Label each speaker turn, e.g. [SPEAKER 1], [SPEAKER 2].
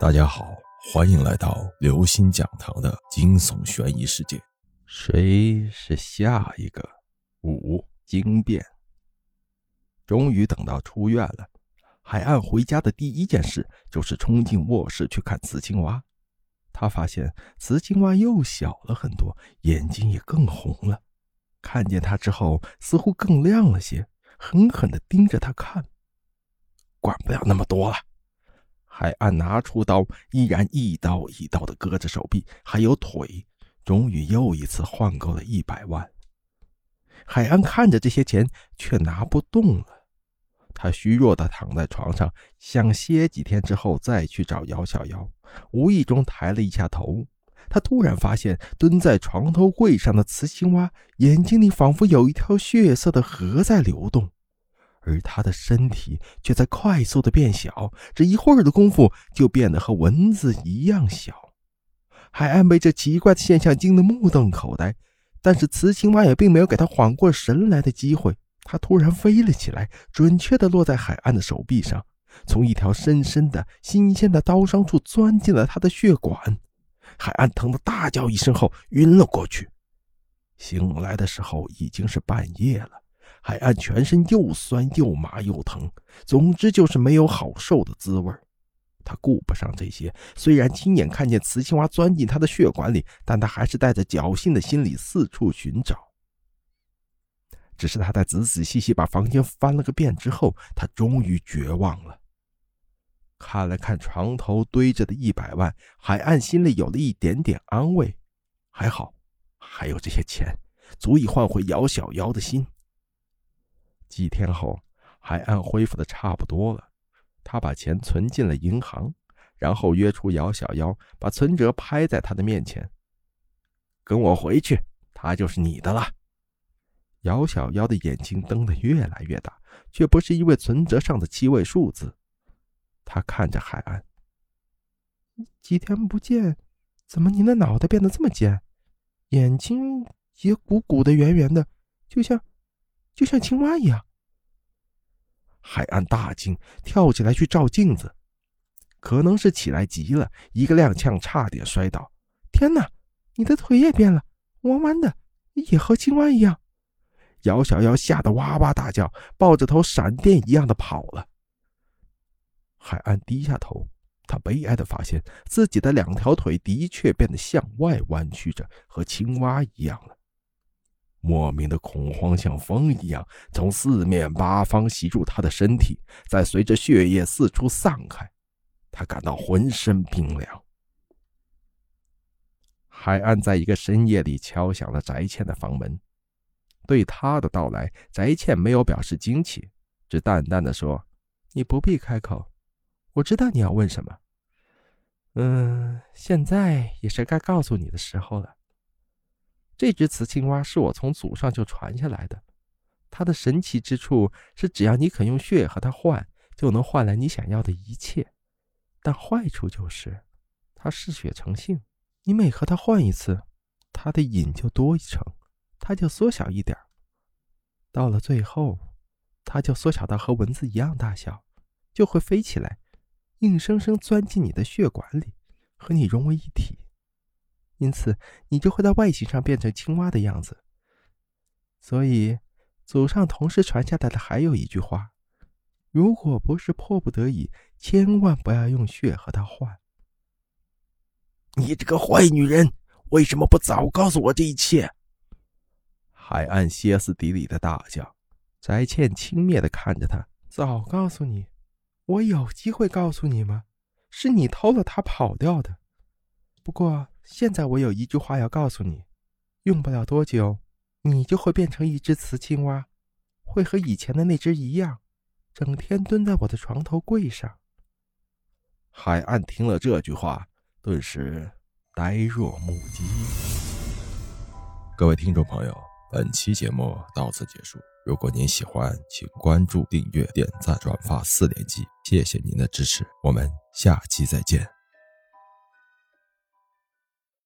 [SPEAKER 1] 大家好，欢迎来到刘星讲堂的惊悚悬疑世界。谁是下一个？五惊变。终于等到出院了，海岸回家的第一件事就是冲进卧室去看雌青蛙。他发现雌青蛙又小了很多，眼睛也更红了。看见他之后，似乎更亮了些，狠狠的盯着他看。管不了那么多了。海岸拿出刀，依然一刀一刀的割着手臂，还有腿。终于又一次换够了一百万。海岸看着这些钱，却拿不动了。他虚弱的躺在床上，想歇几天之后再去找姚小瑶。无意中抬了一下头，他突然发现蹲在床头柜上的雌青蛙眼睛里仿佛有一条血色的河在流动。而他的身体却在快速的变小，只一会儿的功夫就变得和蚊子一样小。海岸被这奇怪的现象惊得目瞪口呆，但是雌青蛙也并没有给他缓过神来的机会。它突然飞了起来，准确地落在海岸的手臂上，从一条深深的、新鲜的刀伤处钻进了他的血管。海岸疼得大叫一声后晕了过去。醒来的时候已经是半夜了。海岸全身又酸又麻又疼，总之就是没有好受的滋味他顾不上这些，虽然亲眼看见雌青蛙钻进他的血管里，但他还是带着侥幸的心理四处寻找。只是他在仔仔细细把房间翻了个遍之后，他终于绝望了。看了看床头堆着的一百万，海岸心里有了一点点安慰，还好，还有这些钱，足以换回姚小妖的心。几天后，海岸恢复的差不多了，他把钱存进了银行，然后约出姚小妖，把存折拍在他的面前：“跟我回去，他就是你的了。”姚小妖的眼睛瞪得越来越大，却不是因为存折上的七位数字。他看着海岸：“几天不见，怎么您的脑袋变得这么尖，眼睛也鼓鼓的、圆圆的，就像……”就像青蛙一样，海岸大惊，跳起来去照镜子，可能是起来急了，一个踉跄，差点摔倒。天哪，你的腿也变了，弯弯的，也和青蛙一样。姚小妖吓得哇哇大叫，抱着头闪电一样的跑了。海岸低下头，他悲哀的发现自己的两条腿的确变得向外弯曲着，和青蛙一样了。莫名的恐慌像风一样从四面八方袭入他的身体，再随着血液四处散开，他感到浑身冰凉。海岸在一个深夜里敲响了翟倩的房门，对他的到来，翟倩没有表示惊奇，只淡淡的说：“你不必开口，我知道你要问什么。嗯，现在也是该告诉你的时候了。”这只雌青蛙是我从祖上就传下来的，它的神奇之处是，只要你肯用血和它换，就能换来你想要的一切。但坏处就是，它嗜血成性，你每和它换一次，它的瘾就多一成，它就缩小一点到了最后，它就缩小到和蚊子一样大小，就会飞起来，硬生生钻进你的血管里，和你融为一体。因此，你就会在外形上变成青蛙的样子。所以，祖上同时传下来的还有一句话：如果不是迫不得已，千万不要用血和他换。你这个坏女人，为什么不早告诉我这一切？海岸歇斯底里的大叫。翟倩轻蔑的看着他：“早告诉你，我有机会告诉你吗？是你偷了他跑掉的。不过……”现在我有一句话要告诉你，用不了多久，你就会变成一只雌青蛙，会和以前的那只一样，整天蹲在我的床头柜上。海岸听了这句话，顿时呆若木鸡。各位听众朋友，本期节目到此结束。如果您喜欢，请关注、订阅、点赞、转发四连击，谢谢您的支持，我们下期再见。